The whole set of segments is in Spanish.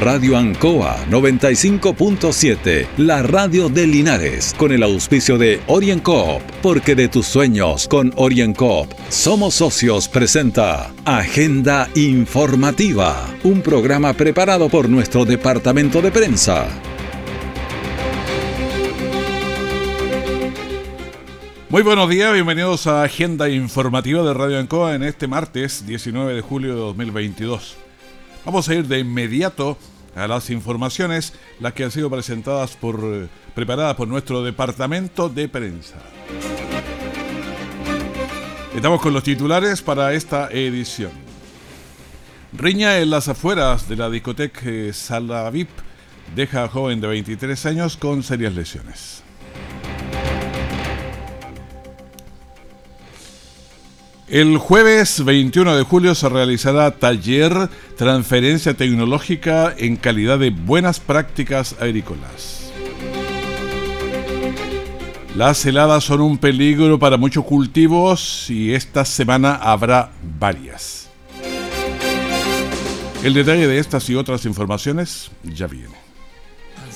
Radio Ancoa 95.7, la radio de Linares, con el auspicio de OrienCoop, porque de tus sueños con OrienCoop somos socios presenta Agenda Informativa, un programa preparado por nuestro departamento de prensa. Muy buenos días, bienvenidos a Agenda Informativa de Radio Ancoa en este martes 19 de julio de 2022. Vamos a ir de inmediato a las informaciones, las que han sido presentadas por, eh, preparadas por nuestro departamento de prensa. Estamos con los titulares para esta edición. Riña en las afueras de la discoteca eh, Sala VIP deja a joven de 23 años con serias lesiones. El jueves 21 de julio se realizará taller Transferencia Tecnológica en calidad de buenas prácticas agrícolas. Las heladas son un peligro para muchos cultivos y esta semana habrá varias. El detalle de estas y otras informaciones ya viene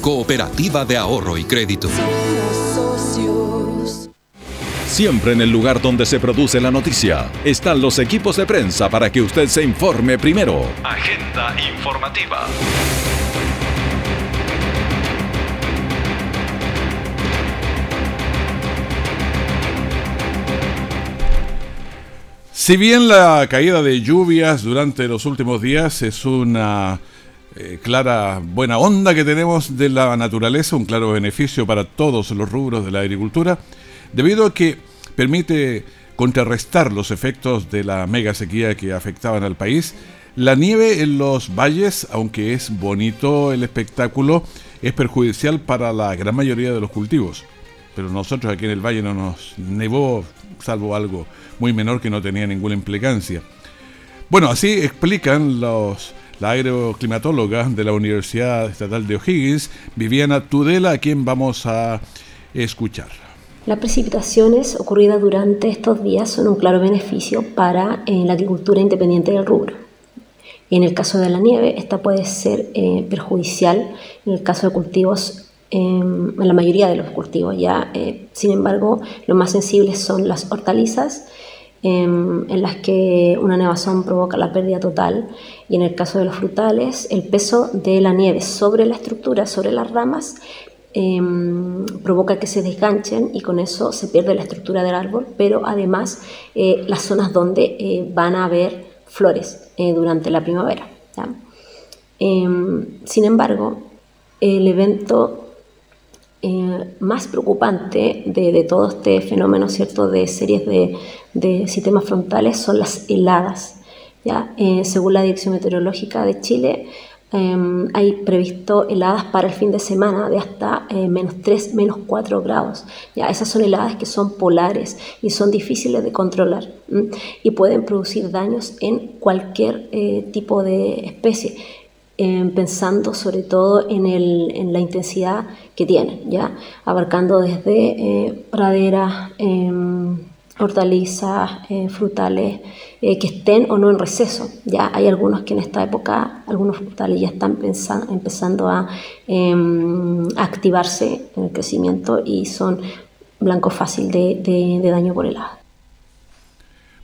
Cooperativa de Ahorro y Crédito. Siempre en el lugar donde se produce la noticia están los equipos de prensa para que usted se informe primero. Agenda informativa. Si bien la caída de lluvias durante los últimos días es una eh, clara buena onda que tenemos de la naturaleza, un claro beneficio para todos los rubros de la agricultura, debido a que permite contrarrestar los efectos de la mega sequía que afectaban al país. La nieve en los valles, aunque es bonito el espectáculo, es perjudicial para la gran mayoría de los cultivos. Pero nosotros aquí en el valle no nos nevó, salvo algo muy menor que no tenía ninguna implicancia. Bueno, así explican los la agroclimatóloga de la Universidad Estatal de O'Higgins, Viviana Tudela, a quien vamos a escuchar. Las precipitaciones ocurridas durante estos días son un claro beneficio para eh, la agricultura independiente del rubro. En el caso de la nieve, esta puede ser eh, perjudicial en el caso de cultivos, em, en la mayoría de los cultivos. Ya, eh, sin embargo, los más sensibles son las hortalizas en las que una nevazón provoca la pérdida total y en el caso de los frutales el peso de la nieve sobre la estructura, sobre las ramas, em, provoca que se desganchen y con eso se pierde la estructura del árbol, pero además eh, las zonas donde eh, van a haber flores eh, durante la primavera. Em, sin embargo, el evento eh, más preocupante de, todo este fenómeno ¿cierto? de series de, sistemas frontales son las heladas. ¿ya? Eh, según la Dirección Meteorológica de Chile, em, hay previsto heladas para el fin de semana de hasta eh, menos 3, menos 4 grados. ¿ya? Esas son heladas que son polares y son difíciles de controlar y pueden producir daños en cualquier tipo de especie. Em, pensando sobre todo en, el, en, la intensidad que tienen, ¿ya? abarcando desde eh, praderas, em, hortalizas, eh, frutales, eh, que estén o no en receso. Ya hay algunos que en esta época, algunos frutales ya están empezando a, em, activarse en el crecimiento y son blanco fácil de, daño por helada.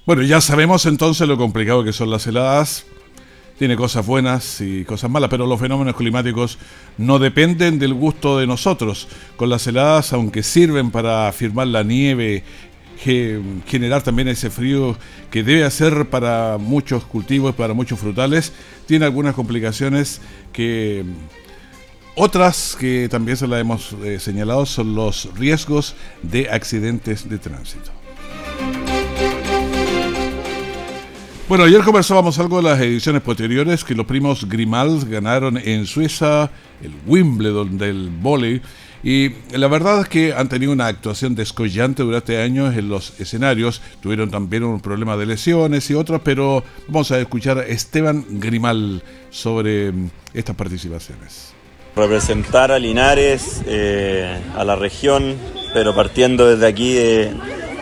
Bueno, ya sabemos entonces lo complicado que son las heladas tiene cosas buenas y cosas malas, pero los fenómenos climáticos no dependen del gusto de nosotros. Con las heladas, aunque sirven para firmar la nieve, generar también ese frío que debe hacer para muchos cultivos, para muchos frutales, tiene algunas complicaciones que otras que también se las hemos eh, señalado son los riesgos de accidentes de tránsito. Bueno, ayer conversábamos algo de las ediciones posteriores que los primos Grimald ganaron en Suiza el Wimbledon del volei y la verdad es que han tenido una actuación descollante durante años en los escenarios. Tuvieron también un problema de lesiones y otros, pero vamos a escuchar a Esteban Grimal sobre mm, estas participaciones. Representar a Linares, eh, a la región, pero partiendo desde aquí de,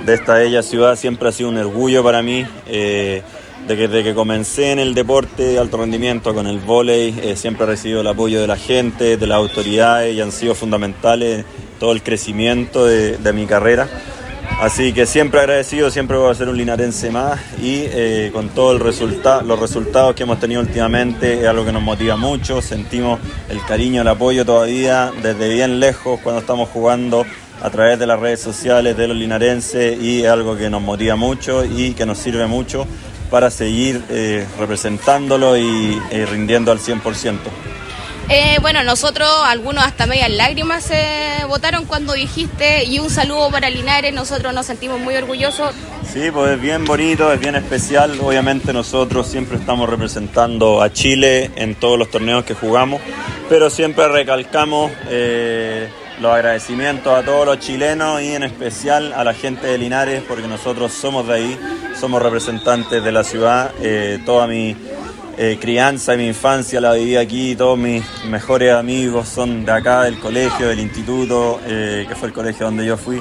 esta bella ciudad, siempre ha sido un orgullo para mí. Eh, de que desde que comencé en el deporte de alto rendimiento con el vóley, eh, siempre he recibido el apoyo de la gente, de las autoridades y han sido fundamentales todo el crecimiento de, mi carrera. Así que siempre agradecido, siempre voy a ser un linarense más y eh, con todos los resultados que hemos tenido últimamente es algo que nos motiva mucho, sentimos el cariño, el apoyo todavía desde bien lejos cuando estamos jugando a través de las redes sociales de los linarenses y es algo que nos motiva mucho y que nos sirve mucho para seguir eh, representándolo y eh, rindiendo al 100%. Eh, bueno, nosotros, algunos hasta medias lágrimas se votaron cuando dijiste y un saludo para Linares, nosotros nos sentimos muy orgullosos. Sí, pues es bien bonito, es bien especial, obviamente nosotros siempre estamos representando a Chile en todos los torneos que jugamos, pero siempre recalcamos los agradecimientos a todos los chilenos y en especial a la gente de Linares, porque nosotros somos de ahí, somos representantes de la ciudad. Eh, toda mi eh, crianza y mi infancia la viví aquí, todos mis mejores amigos son de acá, del colegio, del instituto, eh, que fue el colegio donde yo fui.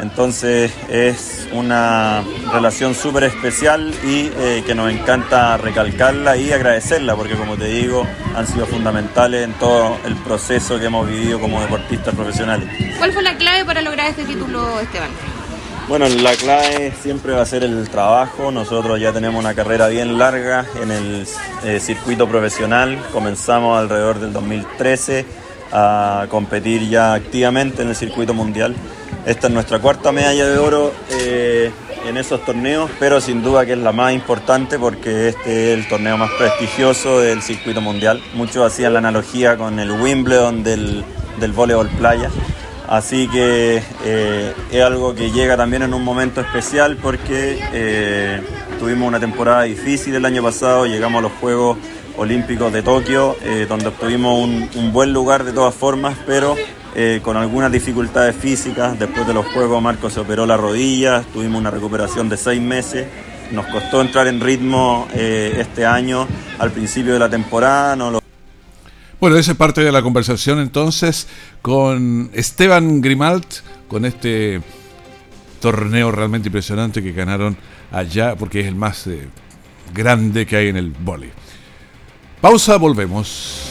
Entonces es una relación súper especial y eh, que nos encanta recalcarla y agradecerla porque como te digo han sido fundamentales en todo el proceso que hemos vivido como deportistas profesionales. ¿Cuál fue la clave para lograr este título, Esteban? Bueno, la clave siempre va a ser el trabajo. Nosotros ya tenemos una carrera bien larga en el eh, circuito profesional. Comenzamos alrededor del 2013 a competir ya activamente en el circuito mundial. Esta es nuestra cuarta medalla de oro eh, en esos torneos, pero sin duda que es la más importante porque este es el torneo más prestigioso del circuito mundial. Muchos hacían la analogía con el Wimbledon del, del voleibol playa. Así que eh, es algo que llega también en un momento especial porque eh, tuvimos una temporada difícil el año pasado, llegamos a los Juegos Olímpicos de Tokio, donde obtuvimos un, un, buen lugar de todas formas, pero eh, con algunas dificultades físicas. Después de los juegos Marco se operó la rodilla, tuvimos una recuperación de seis meses. Nos costó entrar en ritmo eh, este año al principio de la temporada. No Bueno, esa es parte de la conversación entonces con Esteban Grimalt, con este torneo realmente impresionante que ganaron allá, porque es el más eh, grande que hay en el vóley. Pausa, volvemos.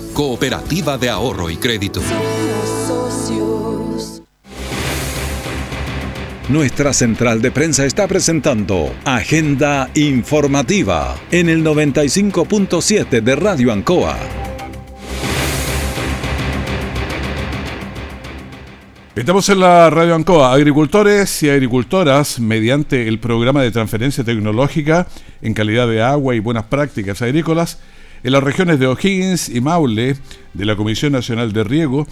Cooperativa de Ahorro y Crédito. Nuestra central de prensa está presentando Agenda Informativa en el 95.7 de Radio Ancoa. Estamos en la Radio Ancoa. Agricultores y agricultoras, mediante el programa de transferencia tecnológica en calidad de agua y buenas prácticas agrícolas, en las regiones de O'Higgins y Maule de la Comisión Nacional de Riego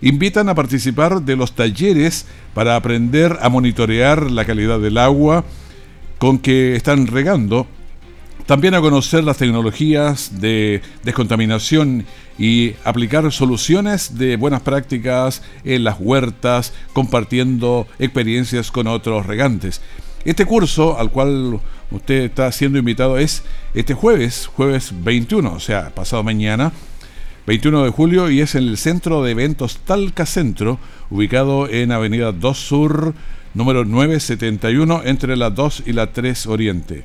invitan a participar de los talleres para aprender a monitorear la calidad del agua con que están regando, también a conocer las tecnologías de descontaminación y aplicar soluciones de buenas prácticas en las huertas, compartiendo experiencias con otros regantes. Este curso al cual usted está siendo invitado es este jueves, jueves 21, o sea, pasado mañana, 21 de julio, y es en el centro de eventos Talca Centro, ubicado en Avenida 2 Sur, número 971, entre la 2 y la 3 Oriente.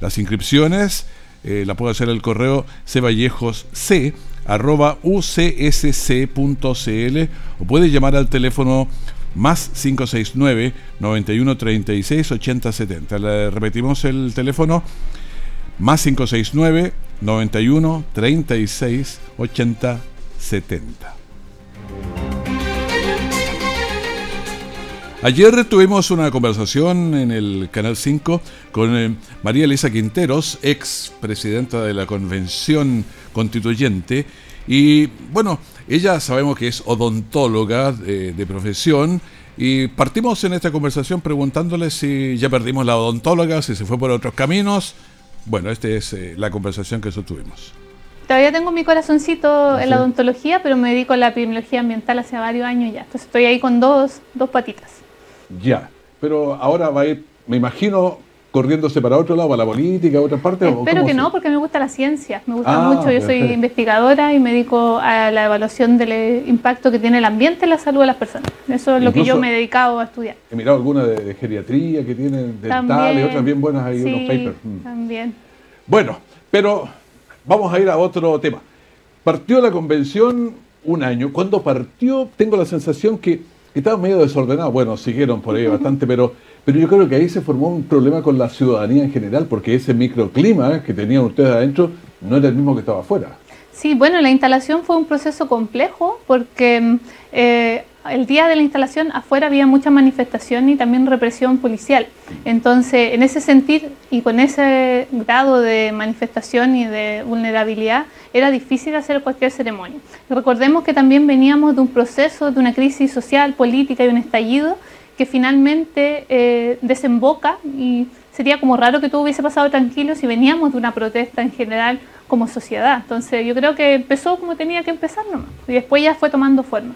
Las inscripciones eh, la puede hacer el correo ceballejosc arroba ucsc.cl o puede llamar al teléfono más 569 9136 8070. Le repetimos el teléfono más 569 91 36 80 70. Ayer tuvimos una conversación en el Canal 5 con eh, María Elisa Quinteros, ex presidenta de la Convención Constituyente. Y bueno, ella sabemos que es odontóloga de, de profesión. Y partimos en esta conversación preguntándole si ya perdimos la odontóloga, si se fue por otros caminos. Bueno, esta es eh, la conversación que sostuvimos. Todavía tengo mi corazoncito en la odontología, pero me dedico a la epidemiología ambiental hace varios años ya. Entonces estoy ahí con dos, dos patitas. Ya, pero ahora va a ir, me imagino, corriéndose para otro lado, para la política, a otra parte. Espero que no, porque me gusta la ciencia, me gusta ah, mucho. Yo soy investigadora y me dedico a la evaluación del impacto que tiene el ambiente en la salud de las personas. Eso es lo que yo me he dedicado a estudiar. He mirado algunas de, geriatría que tienen dentales, otras bien buenas ahí, unos papers. Mm. También. Bueno, pero vamos a ir a otro tema. Partió la convención un año. Cuando partió, tengo la sensación que estaba medio desordenado. Bueno, siguieron por ahí bastante, pero pero yo creo que ahí se formó un problema con la ciudadanía en general, porque ese microclima que tenían ustedes adentro no era el mismo que estaba afuera. Sí, bueno, la instalación fue un proceso complejo porque eh, el día de la instalación afuera había mucha manifestación y también represión policial. Entonces, en ese sentido y con ese grado de manifestación y de vulnerabilidad, era difícil hacer cualquier ceremonia. Recordemos que también veníamos de un proceso, de una crisis social, política y un estallido que finalmente eh, desemboca y sería como raro que todo hubiese pasado tranquilo si veníamos de una protesta en general como sociedad. Entonces yo creo que empezó como tenía que empezar nomás y después ya fue tomando forma.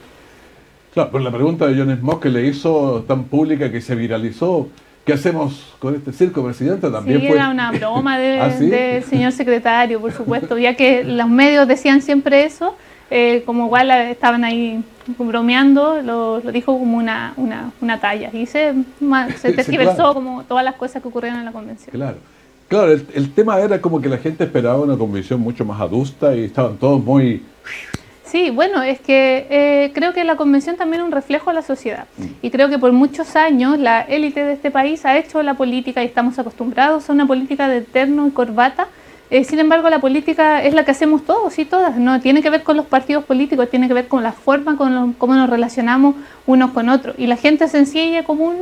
Claro, pero la pregunta de John Smoke que le hizo tan pública que se viralizó, ¿qué hacemos con este circo, presidente? También sí, fue... era una broma ¿Ah, del señor secretario, por supuesto, ya que los medios decían siempre eso, eh, como igual estaban ahí bromeando, lo, dijo como una, una, una, talla y se, se tergiversó como todas las cosas que ocurrieron en la convención. Claro, claro el, tema era como que la gente esperaba una convención mucho más adusta y estaban todos muy... Sí, bueno, es que eh, creo que la convención también es un reflejo de la sociedad. Mm. Y creo que por muchos años la élite de este país ha hecho la política y estamos acostumbrados a una política de terno y corbata eh, sin embargo, la política es la que hacemos todos y todas, no tiene que ver con los partidos políticos, tiene que ver con la forma, con cómo nos relacionamos unos con otros. Y la gente sencilla, común,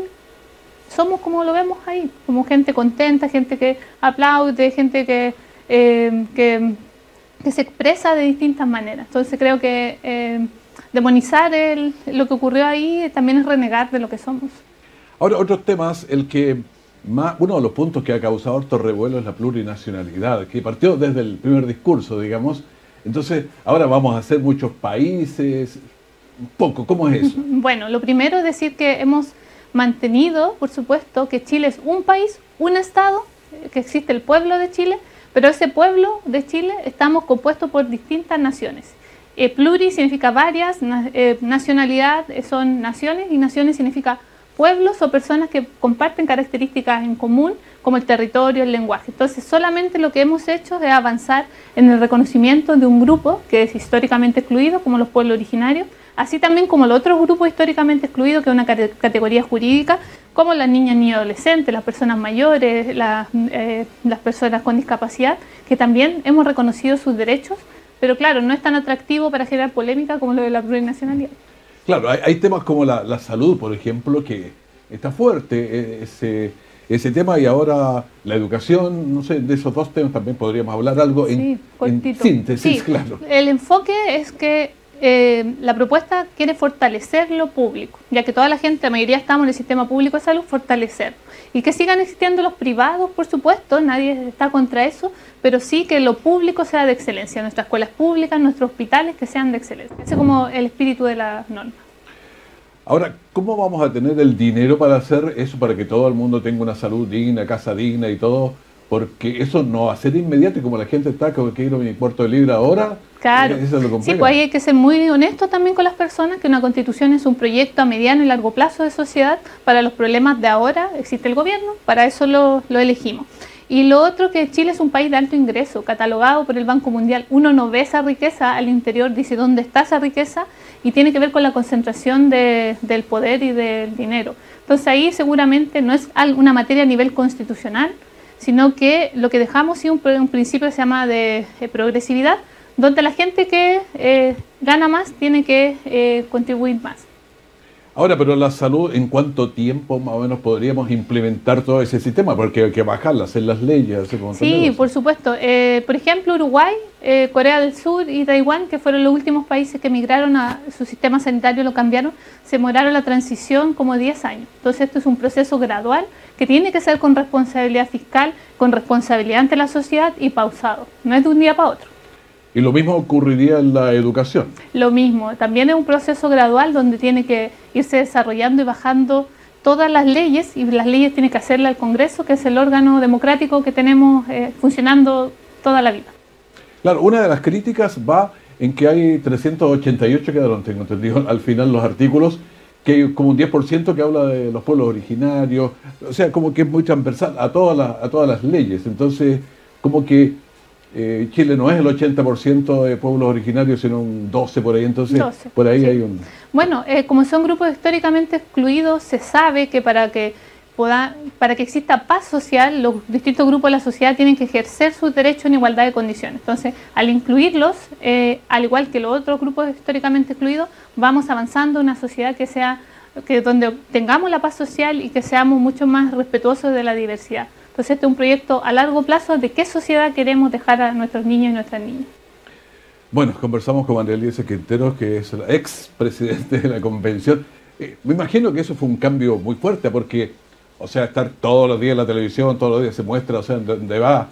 somos como lo vemos ahí, como gente contenta, gente que aplaude, gente que, eh, que, se expresa de distintas maneras. Entonces creo que eh, demonizar el, lo que ocurrió ahí también es renegar de lo que somos. Ahora, otros temas, el que uno de los puntos que ha causado harto revuelo es la plurinacionalidad, que partió desde el primer discurso, digamos. Entonces, ahora vamos a hacer muchos países. Poco, ¿cómo es eso? Bueno, lo primero es decir que hemos mantenido, por supuesto, que Chile es un país, un Estado, que existe el pueblo de Chile, pero ese pueblo de Chile estamos compuestos por distintas naciones. Eh, pluri significa varias, eh, nacionalidad son naciones y naciones significa pueblos o personas que comparten características en común, como el territorio, el lenguaje. Entonces, solamente lo que hemos hecho es avanzar en el reconocimiento de un grupo que es históricamente excluido, como los pueblos originarios, así también como los otros grupos históricamente excluidos, que es una categoría jurídica, como las niñas y adolescentes, las personas mayores, eh, las personas con discapacidad, que también hemos reconocido sus derechos, pero claro, no es tan atractivo para generar polémica como lo de la plurinacionalidad. Claro, hay, temas como la, salud, por ejemplo, que está fuerte e, ese, ese tema y ahora la educación, no sé, de esos dos temas también podríamos hablar algo en, síntesis, claro. El enfoque es que eh, la propuesta quiere fortalecer lo público, ya que toda la gente, la mayoría estamos en el sistema público de salud, fortalecer. Y que sigan existiendo los privados, por supuesto, nadie está contra eso, pero sí que lo público sea de excelencia, nuestras escuelas públicas, nuestros hospitales que sean de excelencia. Ese es como el espíritu de la norma. Ahora, ¿cómo vamos a tener el dinero para hacer eso, para que todo el mundo tenga una salud digna, casa digna y todo? Porque eso no va a ser inmediato y como la gente está, que quiero mi cuarto de libra ahora, Claro. sí, pues ahí hay que ser muy honesto también con las personas, que una constitución es un proyecto a mediano y largo plazo de sociedad. Para los problemas de ahora existe el gobierno, para eso lo, lo elegimos. Y lo otro que Chile es un país de alto ingreso, catalogado por el Banco Mundial. Uno no ve esa riqueza al interior, dice dónde está esa riqueza y tiene que ver con la concentración del poder y del dinero. Entonces ahí seguramente no es una materia a nivel constitucional, sino que lo que dejamos es un, principio que se llama de, progresividad, donde la gente que eh, gana más tiene que eh, contribuir más. Ahora, pero la salud, ¿en cuánto tiempo más o menos podríamos implementar todo ese sistema? Porque hay que bajarla, hacer las leyes, hacer Sí, por supuesto. Eh, por ejemplo, Uruguay, eh, Corea del Sur y Taiwán, que fueron los últimos países que migraron a su sistema sanitario, lo cambiaron, se demoraron la transición como 10 años. Entonces, esto es un proceso gradual que tiene que ser con responsabilidad fiscal, con responsabilidad ante la sociedad y pausado. No es de un día para otro. Y lo mismo ocurriría en la educación. Lo mismo, también es un proceso gradual donde tiene que irse desarrollando y bajando todas las leyes y las leyes tiene que hacerle al Congreso, que es el órgano democrático que tenemos eh, funcionando toda la vida. Claro, una de las críticas va en que hay 388 quedaron, tengo entendido, al final los artículos, que hay como un 10% que habla de los pueblos originarios, o sea, como que es muy transversal a todas las, a todas las leyes. Entonces, como que eh, Chile no es el 80% de pueblos originarios, sino un 12% por ahí, entonces por ahí hay un... Bueno, eh, como son grupos históricamente excluidos, se sabe que para que pueda, para que exista paz social, los distintos grupos de la sociedad tienen que ejercer sus derechos en igualdad de condiciones. Entonces, al incluirlos, eh, al igual que los otros grupos históricamente excluidos, vamos avanzando en una sociedad que sea que donde tengamos la paz social y que seamos mucho más respetuosos de la diversidad. Entonces este es un proyecto a largo plazo de qué sociedad queremos dejar a nuestros niños y nuestras niñas. Bueno, conversamos con María Elisa Quinteros, que es la ex presidente de la convención. Eh, me imagino que eso fue un cambio muy fuerte, porque, o sea, estar todos los días en la televisión, todos los días se muestra, o sea, donde va,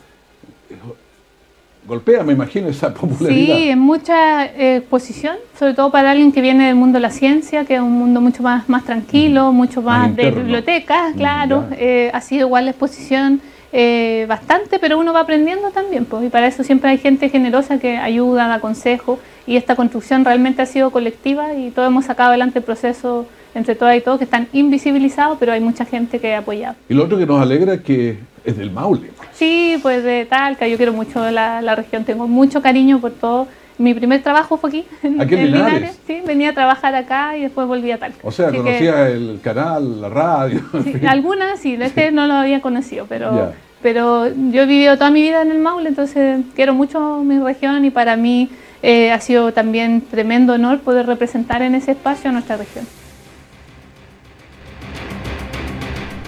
golpea, me imagino, esa popularidad. Sí, en mucha eh, exposición, sobre todo para alguien que viene del mundo de la ciencia, que es un mundo mucho más, más tranquilo, mucho más, de bibliotecas, claro. Eh, ha sido igual la exposición eh, bastante, pero uno va aprendiendo también, pues, y para eso siempre hay gente generosa que ayuda, da consejo, y esta construcción realmente ha sido colectiva y todos hemos sacado adelante el proceso entre todas y todos que están invisibilizados, pero hay mucha gente que ha apoyado. Y lo otro que nos alegra es que es del Maule. Sí, pues de Talca, yo quiero mucho la, la región, tengo mucho cariño por todo. Mi primer trabajo fue aquí, en, ¿Aquí en Linares? Sí, venía a trabaar acá y después volví a Talca. O sea, conocía el canal, la radio. Sí, algunas sí, este no lo había conocido, pero, pero yo he vivido toda mi vida en el Maule, entonces quiero mucho mi región y para mí eh, ha sido también tremendo honor poder representar en ese espacio a nuestra región.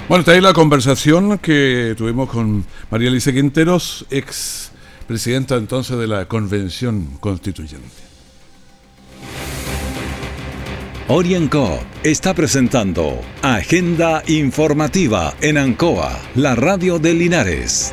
Bueno, está ahí la conversación que tuvimos con María Alicia Quinteros, ex presidenta entonces de la Convención Constituyente. Orienco está presentando Agenda Informativa en Ancoa, la radio de Linares.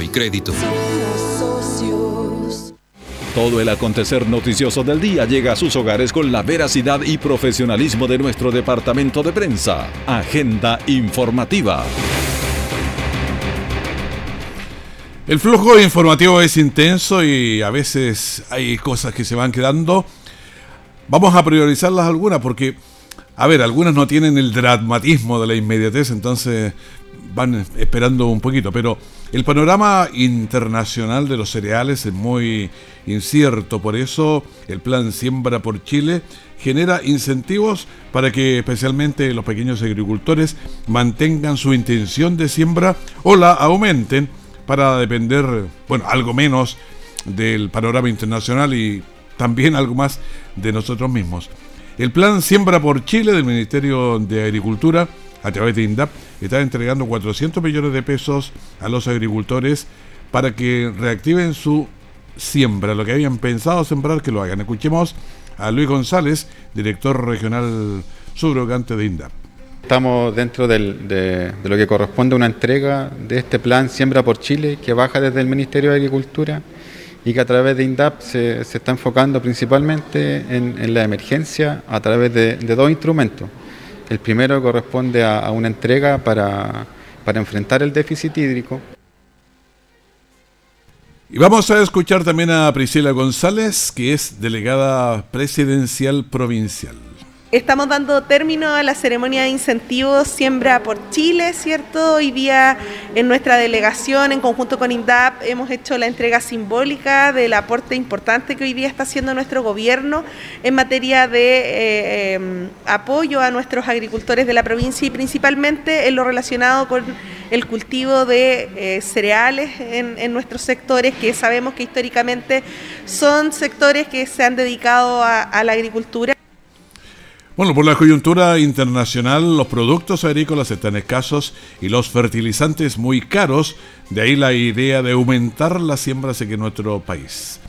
y Crédito. Todo el acontecer noticioso del día llega a sus hogares con la veracidad y profesionalismo de nuestro departamento de prensa. Agenda informativa. El flujo informativo es intenso y a veces hay cosas que se van quedando. Vamos a priorizarlas algunas porque, a ver, algunas no tienen el dramatismo de la inmediatez, entonces van esperando un poquito, pero el panorama internacional de los cereales es muy incierto, por eso el plan Siembra por Chile genera incentivos para que especialmente los pequeños agricultores mantengan su intención de siembra o la aumenten para depender, bueno, algo menos del panorama internacional y también algo más de nosotros mismos. El plan Siembra por Chile del Ministerio de Agricultura a través de INDAP, está entregando 400 millones de pesos a los agricultores para que reactiven su siembra, lo que habían pensado sembrar, que lo hagan. Escuchemos a Luis González, director regional subrogante de INDAP. Estamos dentro de, lo que corresponde a una entrega de este plan Siembra por Chile, que baja desde el Ministerio de Agricultura y que a través de INDAP se, está enfocando principalmente en, la emergencia a través de, dos instrumentos. El primero corresponde a, una entrega para, para enfrentar el déficit hídrico. Y vamos a escuchar también a Priscila González, que es delegada presidencial provincial. Estamos dando término a la ceremonia de incentivos Siembra por Chile, ¿cierto? Hoy día en nuestra delegación, en conjunto con INDAP, hemos hecho la entrega simbólica del aporte importante que hoy día está haciendo nuestro gobierno en materia de eh, em, apoyo a nuestros agricultores de la provincia y principalmente en lo relacionado con el cultivo de eh, cereales en, nuestros sectores, que sabemos que históricamente son sectores que se han dedicado a la agricultura. Bueno, por la coyuntura internacional, los productos agrícolas están escasos y los fertilizantes muy caros, de ahí la idea de aumentar las siembras en nuestro país.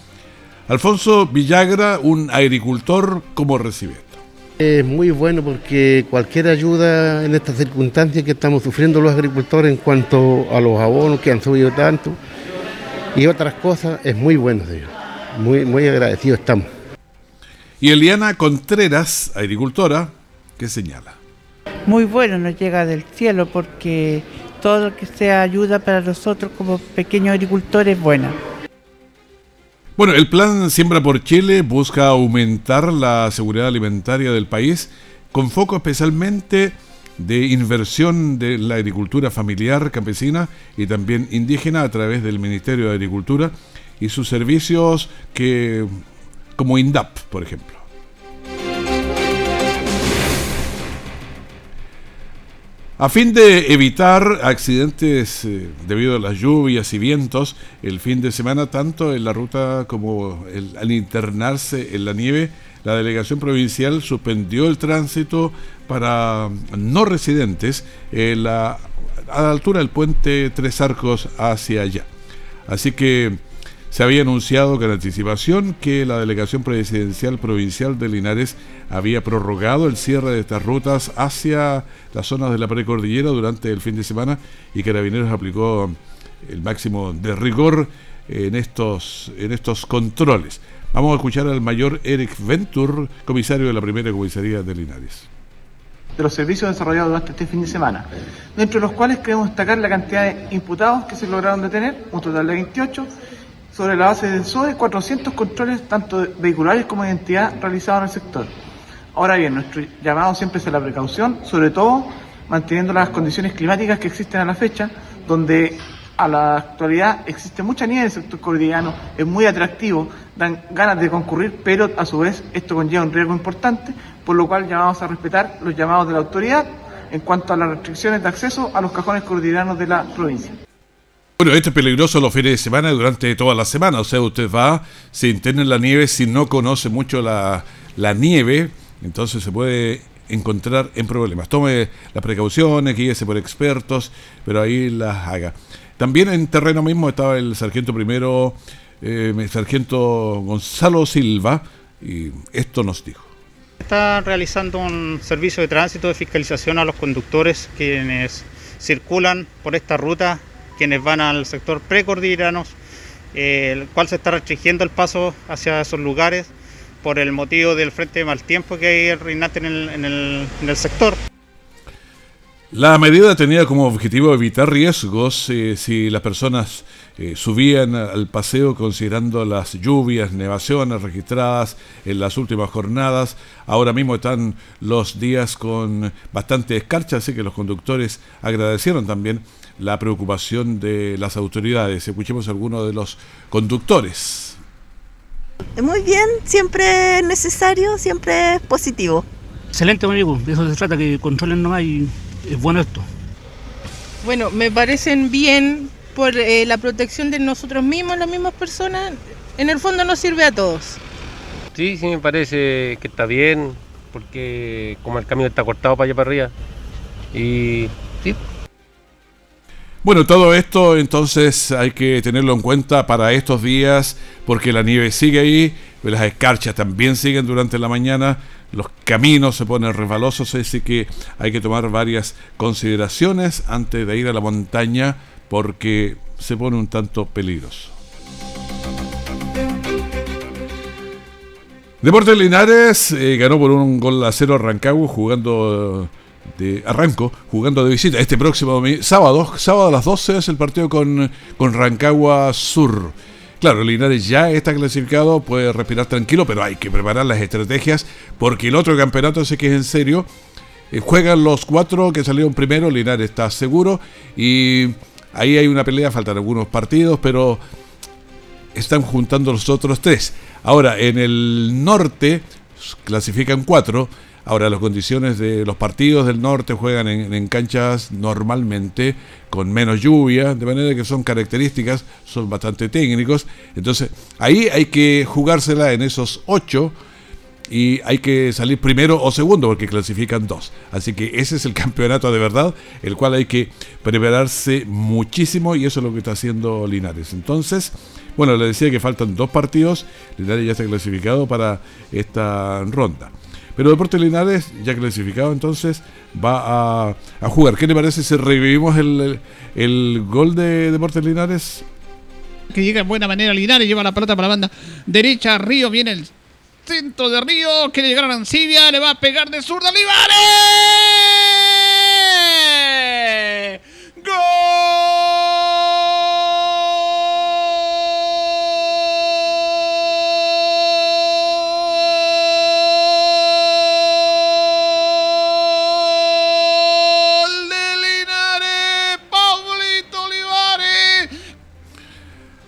Alfonso Villagra, un agricultor, ¿cómo recibe esto? Es muy bueno porque cualquier ayuda en estas circunstancias que estamos sufriendo los agricultores en cuanto a los abonos que han subido tanto y otras cosas, es muy bueno, señor. Muy, muy agradecido estamos. Y Eliana Contreras, agricultora, que señala. Muy bueno nos llega del cielo porque todo lo que sea ayuda para nosotros como pequeños agricultores es buena. Bueno, el plan Siembra por Chile busca aumentar la seguridad alimentaria del país con foco especialmente de inversión de la agricultura familiar campesina y también indígena a través del Ministerio de Agricultura y sus servicios que como INDAP, por ejemplo. A fin de evitar accidentes eh, debido a las lluvias y vientos, el fin de semana, tanto en la ruta como al internarse en la nieve, la delegación provincial suspendió el tránsito para no residentes a la altura del puente Tres Arcos hacia allá. Así que se había anunciado con anticipación que la delegación presidencial provincial de Linares había prorrogado el cierre de estas rutas hacia las zonas de la precordillera durante el fin de semana y Carabineros aplicó el máximo de rigor en estos, en estos controles. Vamos a escuchar al mayor Eric Ventur, comisario de la primera comisaría de Linares de los servicios desarrollados durante este fin de semana, dentro de los cuales queremos destacar la cantidad de imputados que se lograron detener, un total de 28, sobre la base del SOE 400 controles tanto vehiculares como de identidad realizados en el sector. Ahora bien, nuestro llamado siempre es a la precaución, sobre todo manteniendo las condiciones climáticas que existen a la fecha, donde a la actualidad existe mucha nieve en el sector cordillano, es muy atractivo, dan ganas de concurrir, pero a su vez esto conlleva un riesgo importante, por lo cual llamamos a respetar los llamados de la autoridad en cuanto a las restricciones de acceso a los cajones cordilleranos de la provincia. Bueno, este es peligroso los fines de semana durante toda la semana. O sea, usted va, se interna la nieve, si no conoce mucho la, nieve, entonces se puede encontrar en problemas. Tome las precauciones, guíese por expertos, pero ahí las haga. También en terreno mismo estaba el sargento primero, eh, el sargento Gonzalo Silva, y esto nos dijo. Está realizando un servicio de tránsito de fiscalización a los conductores quienes circulan por esta ruta quienes van al sector precordilleranos, eh, el cual se está restringiendo el paso hacia esos lugares por el motivo del frente de mal tiempo que hay reinante en el, en el, sector. La medida tenía como objetivo evitar riesgos eh, si las personas eh, subían al paseo considerando las lluvias, nevaciones registradas en las últimas jornadas. Ahora mismo están los días con bastante escarcha, así que los conductores agradecieron también la preocupación de las autoridades. Escuchemos a algunos de los conductores. Muy bien, siempre es necesario, siempre es positivo. Excelente, amigo. De eso se trata, que controlen no hay. Es bueno esto. Bueno, me parecen bien por eh, la protección de nosotros mismos, las mismas personas. En el fondo nos sirve a todos. Sí, sí, me parece que está bien, porque como el camino está cortado para allá para arriba. Y sí, bueno, todo esto entonces hay que tenerlo en cuenta para estos días porque la nieve sigue ahí, las escarchas también siguen durante la mañana, los caminos se ponen resbalosos, así que hay que tomar varias consideraciones antes de ir a la montaña porque se pone un tanto peligroso. Deportes Linares eh, ganó por un gol a cero a Rancagua jugando de Arranco, jugando de visita. Este próximo sábado, sábado a las 12 es el partido con, con Rancagua Sur. Claro, Linares ya está clasificado, puede respirar tranquilo, pero hay que preparar las estrategias porque el otro campeonato sé que es en serio. Eh, juegan los cuatro que salieron primero, Linares está seguro y ahí hay una pelea, faltan algunos partidos, pero están juntando los otros tres. Ahora, en el norte clasifican cuatro. Ahora, las condiciones de los partidos del norte juegan en, canchas normalmente con menos lluvia, de manera que son características, son bastante técnicos. Entonces, ahí hay que jugársela en esos ocho y hay que salir primero o segundo porque clasifican dos. Así que ese es el campeonato de verdad, el cual hay que prepararse muchísimo y eso es lo que está haciendo Linares. Entonces, bueno, le decía que faltan dos partidos. Linares ya está clasificado para esta ronda. Pero Deportes Linares, ya clasificado, entonces va a, jugar. ¿Qué le parece si revivimos el, el, gol de Deportes Linares? Que llega en buena manera Linares, lleva la pelota para la banda derecha. Río viene el centro de Río. Quiere llegar a Ancibia, le va a pegar de zurda Linares.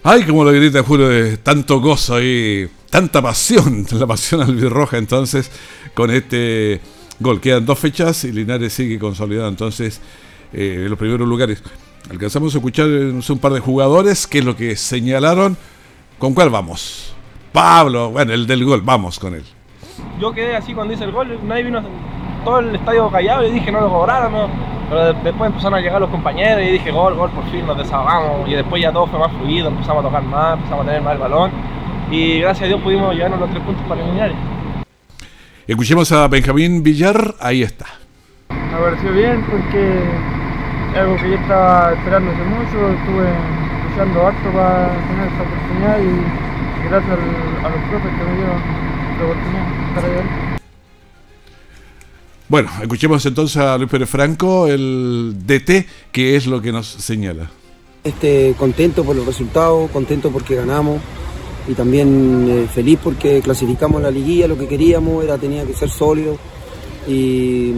Ay, como lo grita Julio, de tanto gozo y tanta pasión, la pasión albirroja entonces con este gol. Quedan dos fechas y Linares sigue consolidado entonces eh, en los primeros lugares. Alcanzamos a escuchar un par de jugadores, que es lo que señalaron. ¿Con cuál vamos? Pablo, bueno, el del gol, vamos con él. Yo quedé así cuando hice el gol, nadie vino, todo el estadio callado y dije no lo cobraron, pero después empezaron a llegar los compañeros y dije gol, gol, por fin nos desahogamos. Y después ya todo fue más fluido, empezamos a tocar más, empezamos a tener más el balón. Y gracias a Dios pudimos llevarnos los tres puntos para eliminar. Escuchemos a Benjamín Villar, ahí está. Me pareció bien porque es algo que yo estaba esperando hace mucho, estuve luchando harto para tener esta oportunidad y gracias a los profes que me dieron la oportunidad de estar ahí. Bueno, escuchemos entonces a Luis Pérez Franco, el DT, que es lo que nos señala. Este, contento por los resultados, contento porque ganamos y también eh, feliz porque clasificamos la liguilla, lo que queríamos era tenía que ser sólido y,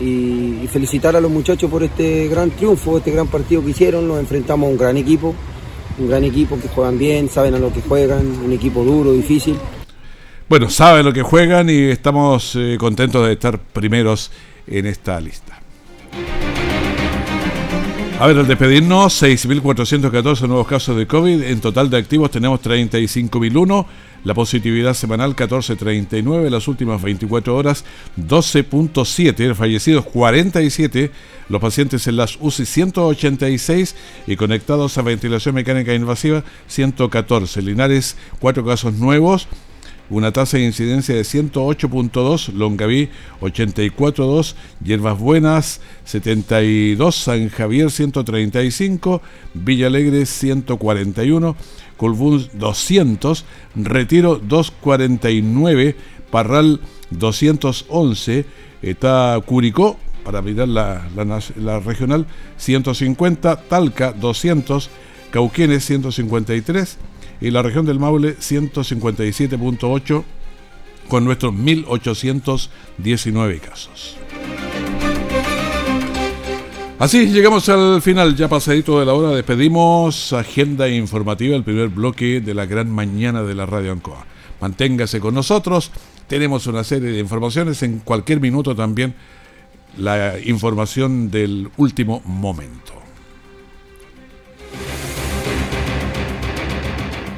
y, felicitar a los muchachos por este gran triunfo, este gran partido que hicieron, nos enfrentamos a un gran equipo, un gran equipo que juegan bien, saben a lo que juegan, un equipo duro, difícil bueno, saben lo que juegan y estamos eh, contentos de estar primeros en esta lista. A ver, al despedirnos, 6.414 nuevos casos de COVID. En total de activos tenemos 35.001. La positividad semanal 14.39. Las últimas 24 horas 12.7. Fallecidos 47. Los pacientes en las UCI 186 y conectados a ventilación mecánica invasiva 114. Linares 4 casos nuevos una tasa de incidencia de 108.2, Longaví 84.2, Hierbas Buenas 72, San Javier 135, Villa Alegre 141, Colbún 200, Retiro 249, Parral 211, está Curicó, para mirar la, la regional, 150, Talca 200, Cauquenes 153, y la región del Maule 157.8 con nuestros 1.819 casos. Así llegamos al final, ya pasadito de la hora, despedimos agenda informativa, el primer bloque de la gran mañana de la Radio Ancoa. Manténgase con nosotros, tenemos una serie de informaciones, en cualquier minuto también la información del último momento.